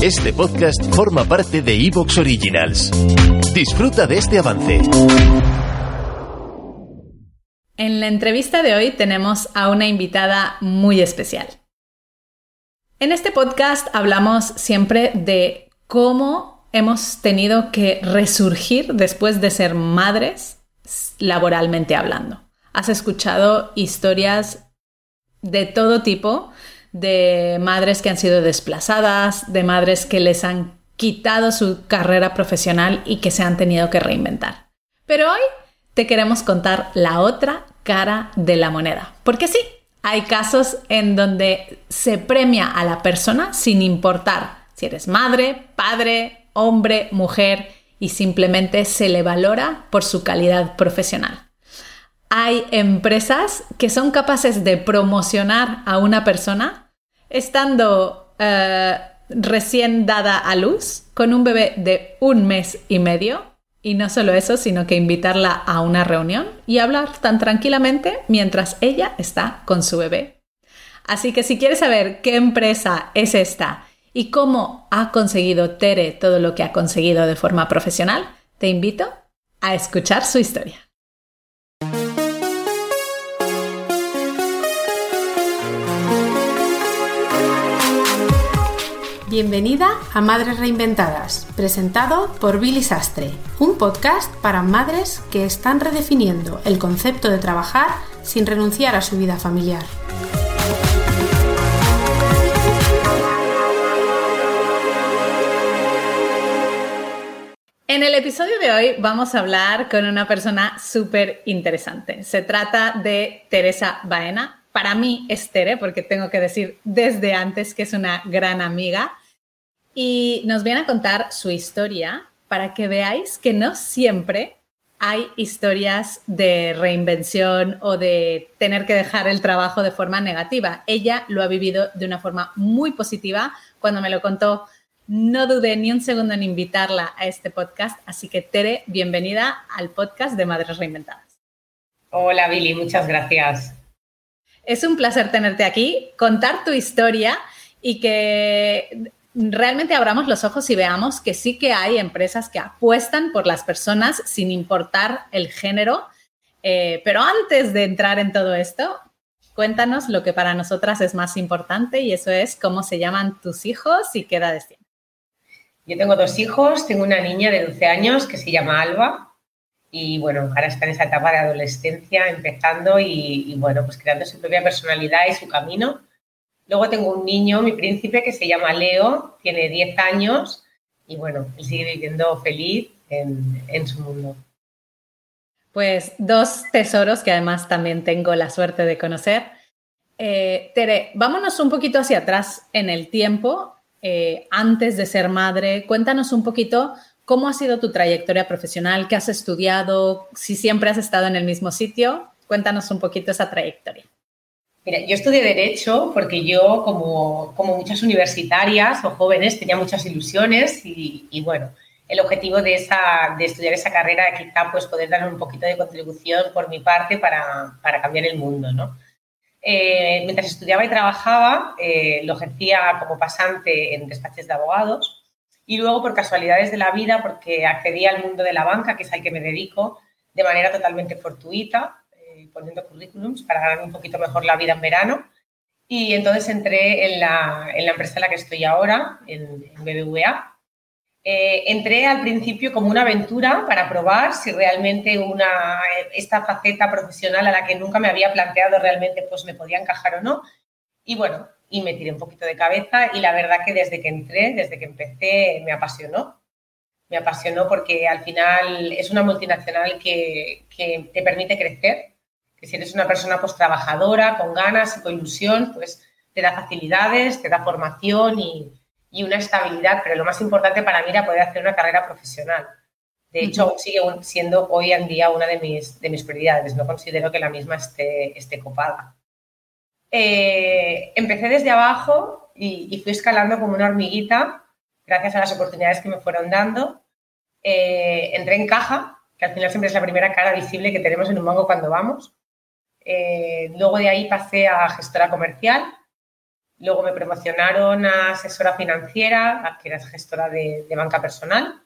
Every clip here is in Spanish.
Este podcast forma parte de Evox Originals. Disfruta de este avance. En la entrevista de hoy tenemos a una invitada muy especial. En este podcast hablamos siempre de cómo hemos tenido que resurgir después de ser madres laboralmente hablando. Has escuchado historias de todo tipo de madres que han sido desplazadas, de madres que les han quitado su carrera profesional y que se han tenido que reinventar. Pero hoy te queremos contar la otra cara de la moneda. Porque sí, hay casos en donde se premia a la persona sin importar si eres madre, padre, hombre, mujer y simplemente se le valora por su calidad profesional hay empresas que son capaces de promocionar a una persona estando eh, recién dada a luz con un bebé de un mes y medio. Y no solo eso, sino que invitarla a una reunión y hablar tan tranquilamente mientras ella está con su bebé. Así que si quieres saber qué empresa es esta y cómo ha conseguido Tere todo lo que ha conseguido de forma profesional, te invito a escuchar su historia. Bienvenida a Madres Reinventadas, presentado por Billy Sastre, un podcast para madres que están redefiniendo el concepto de trabajar sin renunciar a su vida familiar. En el episodio de hoy vamos a hablar con una persona súper interesante. Se trata de Teresa Baena, para mí es Tere, porque tengo que decir desde antes que es una gran amiga. Y nos viene a contar su historia para que veáis que no siempre hay historias de reinvención o de tener que dejar el trabajo de forma negativa. Ella lo ha vivido de una forma muy positiva. Cuando me lo contó, no dudé ni un segundo en invitarla a este podcast. Así que, Tere, bienvenida al podcast de Madres Reinventadas. Hola, Billy, muchas gracias. Es un placer tenerte aquí, contar tu historia y que realmente abramos los ojos y veamos que sí que hay empresas que apuestan por las personas sin importar el género. Eh, pero antes de entrar en todo esto, cuéntanos lo que para nosotras es más importante y eso es cómo se llaman tus hijos y qué edades tienen. Yo tengo dos hijos, tengo una niña de 12 años que se llama Alba y bueno, ahora está en esa etapa de adolescencia empezando y, bueno, pues creando su propia personalidad y su camino. Luego tengo un niño, mi príncipe, que se llama Leo, tiene 10 años y bueno, él sigue viviendo feliz en, en su mundo. Pues dos tesoros que además también tengo la suerte de conocer. Eh, Tere, vámonos un poquito hacia atrás en el tiempo, eh, antes de ser madre. Cuéntanos un poquito ¿Cómo ha sido tu trayectoria profesional? ¿Qué has estudiado? Si siempre has estado en el mismo sitio, cuéntanos un poquito esa trayectoria. Mira, yo estudié Derecho porque yo, como, como muchas universitarias o jóvenes, tenía muchas ilusiones y, bueno, el objetivo de, esa, de estudiar esa carrera quizá pues poder dar un poquito de contribución por mi parte para, para cambiar el mundo, ¿no? Eh, mientras estudiaba y trabajaba, eh, lo ejercía como pasante en despachos de abogados y luego, por casualidades de la vida, porque accedí al mundo de la banca, que es al que me dedico, de manera totalmente fortuita, eh, poniendo currículums para ganar un poquito mejor la vida en verano. Y entonces entré en la, en la empresa en la que estoy ahora, en, BBVA. Eh, entré al principio como una aventura para probar si realmente una, esta faceta profesional a la que nunca me había planteado realmente pues me podía encajar o no. Y bueno, y me tiré un poquito de cabeza y la verdad que desde que entré, desde que empecé, me apasionó. Me apasionó porque al final es una multinacional que, que te permite crecer, que si eres una persona pues trabajadora, con ganas y con ilusión, pues te da facilidades, te da formación y, y una estabilidad, pero lo más importante para mí era poder hacer una carrera profesional. De hecho, sigue siendo hoy en día una de mis, de mis prioridades. No considero que la misma esté, esté copada. Eh, empecé desde abajo y, fui escalando como una hormiguita gracias a las oportunidades que me fueron dando. Eh, entré en caja, que al final siempre es la primera cara visible que tenemos en un banco cuando vamos. Eh, luego de ahí pasé a gestora comercial Luego me promocionaron a asesora financiera, que era gestora de, banca personal.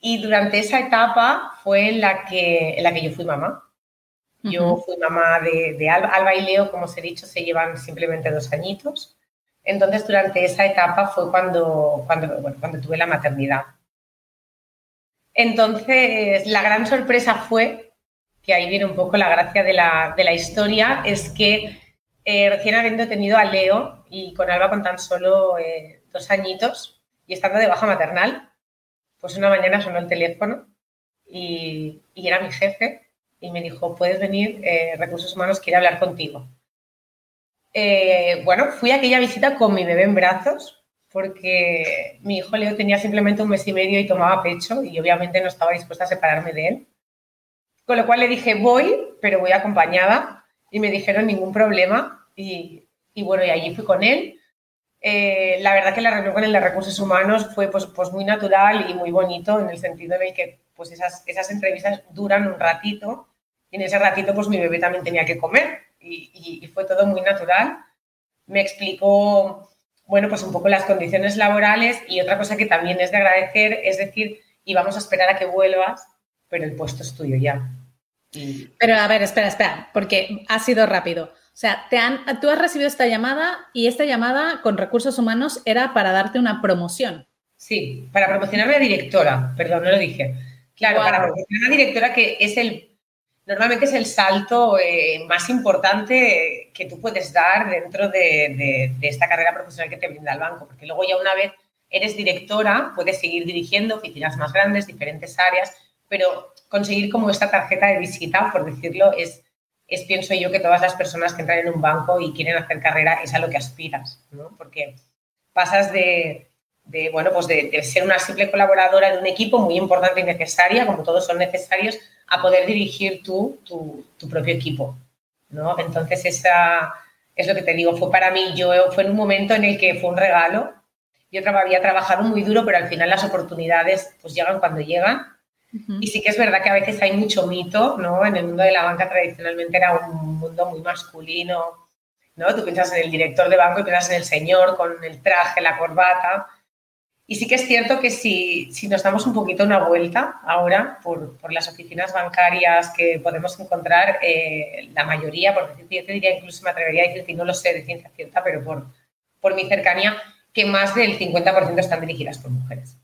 Y durante esa etapa fue en la que, en la que yo fui mamá. Yo fui mamá de, Alba. Alba. y Leo, como os he dicho, se llevan simplemente dos añitos. Entonces, durante esa etapa fue cuando, cuando, cuando tuve la maternidad. Entonces, la gran sorpresa fue, que ahí viene un poco la gracia de la, de la historia, es que eh, recién habiendo tenido a Leo y con Alba con tan solo eh, dos añitos y estando de baja maternal, pues una mañana sonó el teléfono y, era mi jefe y me dijo, puedes venir, eh, Recursos Humanos quiere hablar contigo. bueno, fui a aquella visita con mi bebé en brazos porque mi hijo Leo tenía simplemente un mes y medio y tomaba pecho y obviamente no estaba dispuesta a separarme de él. Con lo cual le dije, voy, pero voy acompañada y me dijeron ningún problema y, bueno, y allí fui con él. Eh, la verdad que la reunión con el de recursos humanos fue pues, pues muy natural y muy bonito en el sentido de que pues esas, esas entrevistas duran un ratito y en ese ratito pues mi bebé también tenía que comer y, y, fue todo muy natural. Me explicó, bueno, pues un poco las condiciones laborales y otra cosa que también es de agradecer es decir, y vamos a esperar a que vuelvas, pero el puesto es tuyo ya. Pero a ver, espera, espera, porque ha sido rápido. O sea, te han, tú has recibido esta llamada y esta llamada con recursos humanos era para darte una promoción. Sí, para promocionarme a directora, perdón, no lo dije. Claro, para promocionar a directora que es el, normalmente es el salto eh, más importante que tú puedes dar dentro de, de, esta carrera profesional que te brinda el banco, porque luego ya una vez eres directora, puedes seguir dirigiendo oficinas más grandes, diferentes áreas, pero conseguir como esta tarjeta de visita, por decirlo, es, es pienso yo que todas las personas que entran en un banco y quieren hacer carrera es a lo que aspiras, ¿no? Porque pasas de, de bueno, pues de, ser una simple colaboradora de un equipo muy importante y necesaria, como todos son necesarios, a poder dirigir tú tu, tu propio equipo, ¿no? Entonces, esa es lo que te digo, fue para mí, yo fue en un momento en el que fue un regalo, yo había trabajado muy duro, pero al final las oportunidades pues llegan cuando llegan y sí que es verdad que a veces hay mucho mito, ¿no? En el mundo de la banca tradicionalmente era un mundo muy masculino, ¿no? Tú piensas en el director de banco y piensas en el señor con el traje, la corbata. Y sí que es cierto que si, si nos damos un poquito una vuelta ahora por, por las oficinas bancarias que podemos encontrar, eh, la mayoría, por decir, yo te diría incluso me atrevería a decir que no lo sé de ciencia cierta, pero por, por mi cercanía, que más del 50% están dirigidas por mujeres.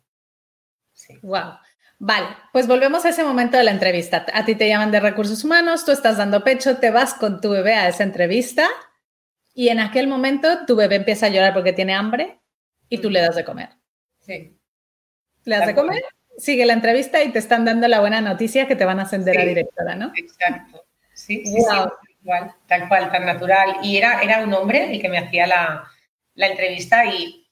Sí. Wow. Vale, pues volvemos a ese momento de la entrevista. A ti te llaman de recursos humanos, tú estás dando pecho, te vas con tu bebé a esa entrevista y en aquel momento tu bebé empieza a llorar porque tiene hambre y tú le das de comer. Sí. Le das de comer, sigue la entrevista y te están dando la buena noticia que te van a ascender a directora, ¿no? Exacto. Sí, sí, tal cual, tal cual, tan natural. Y era, era un hombre el que me hacía la, la entrevista y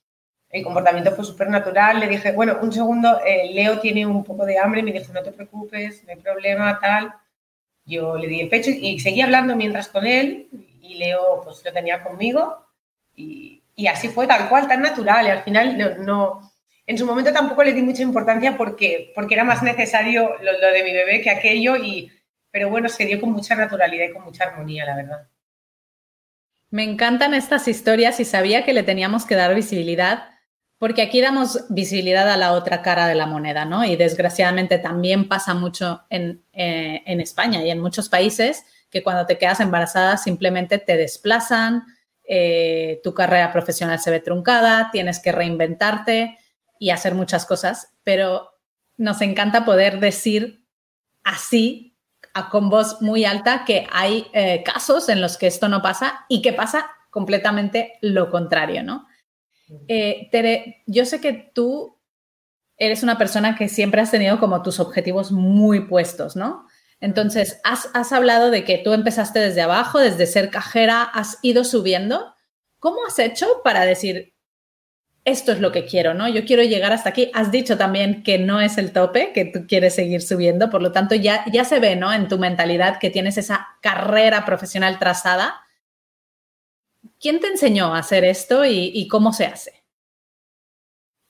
el comportamiento fue súper natural. Le dije, bueno, un segundo, eh, Leo tiene un poco de hambre. Me dijo, no te preocupes, no hay problema, tal. Yo le di el pecho y, seguí hablando mientras con él y Leo pues lo tenía conmigo y, y así fue tal cual, tan natural. Y al final no, en su momento tampoco le di mucha importancia porque, porque era más necesario lo, de mi bebé que aquello y, pero bueno, se dio con mucha naturalidad y con mucha armonía, la verdad. Me encantan estas historias y sabía que le teníamos que dar visibilidad porque aquí damos visibilidad a la otra cara de la moneda, ¿no? Y desgraciadamente también pasa mucho en, eh, España y en muchos países que cuando te quedas embarazada simplemente te desplazan, eh, tu carrera profesional se ve truncada, tienes que reinventarte y hacer muchas cosas, pero nos encanta poder decir así, con voz muy alta, que hay eh, casos en los que esto no pasa y que pasa completamente lo contrario, ¿no? Eh, Tere, yo sé que tú eres una persona que siempre has tenido como tus objetivos muy puestos, ¿no? Entonces, has, hablado de que tú empezaste desde abajo, desde ser cajera, has ido subiendo. ¿Cómo has hecho para decir, esto es lo que quiero, ¿no? Yo quiero llegar hasta aquí. Has dicho también que no es el tope, que tú quieres seguir subiendo, por lo tanto ya, ya se ve, ¿no? En tu mentalidad que tienes esa carrera profesional trazada ¿Quién te enseñó a hacer esto y, cómo se hace?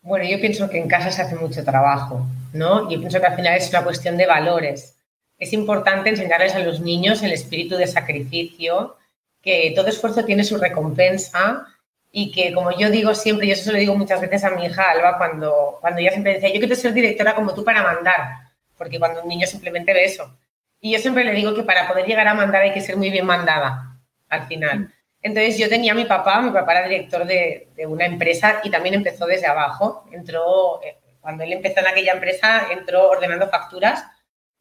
Bueno, yo pienso que en casa se hace mucho trabajo, ¿no? Yo pienso que al final es una cuestión de valores. Es importante enseñarles a los niños el espíritu de sacrificio, que todo esfuerzo tiene su recompensa y que, como yo digo siempre, y eso se lo digo muchas veces a mi hija Alba, cuando, cuando ella siempre decía, yo quiero ser directora como tú para mandar, porque cuando un niño simplemente ve eso. Y yo siempre le digo que para poder llegar a mandar hay que ser muy bien mandada, al final. Entonces yo tenía a mi papá, mi papá era director de, de una empresa y también empezó desde abajo. Entró, eh, cuando él empezó en aquella empresa, entró ordenando facturas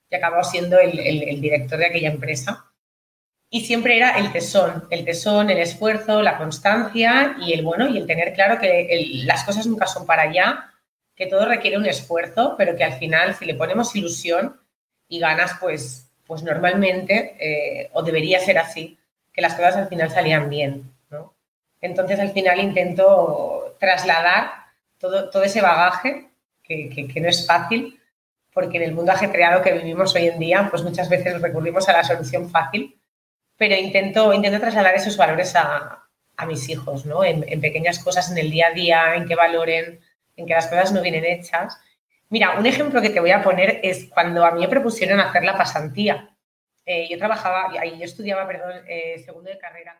y acabó siendo el, el director de aquella empresa y siempre era el tesón, el tesón, el esfuerzo, la constancia y el bueno y el tener claro que las cosas nunca son para allá, que todo requiere un esfuerzo, pero que al final si le ponemos ilusión y ganas, pues, pues normalmente, eh, o debería ser así, que las cosas al final salían bien. ¿no? Entonces al final intento trasladar todo, todo ese bagaje, que, que no es fácil, porque en el mundo ajetreado que vivimos hoy en día, pues muchas veces recurrimos a la solución fácil pero intento, intento trasladar esos valores a, mis hijos, ¿no? En, pequeñas cosas, en el día a día, en que valoren, en que las cosas no vienen hechas. Mira, un ejemplo que te voy a poner es cuando a mí me propusieron hacer la pasantía. Eh, yo trabajaba, yo estudiaba, perdón, eh, segundo de carrera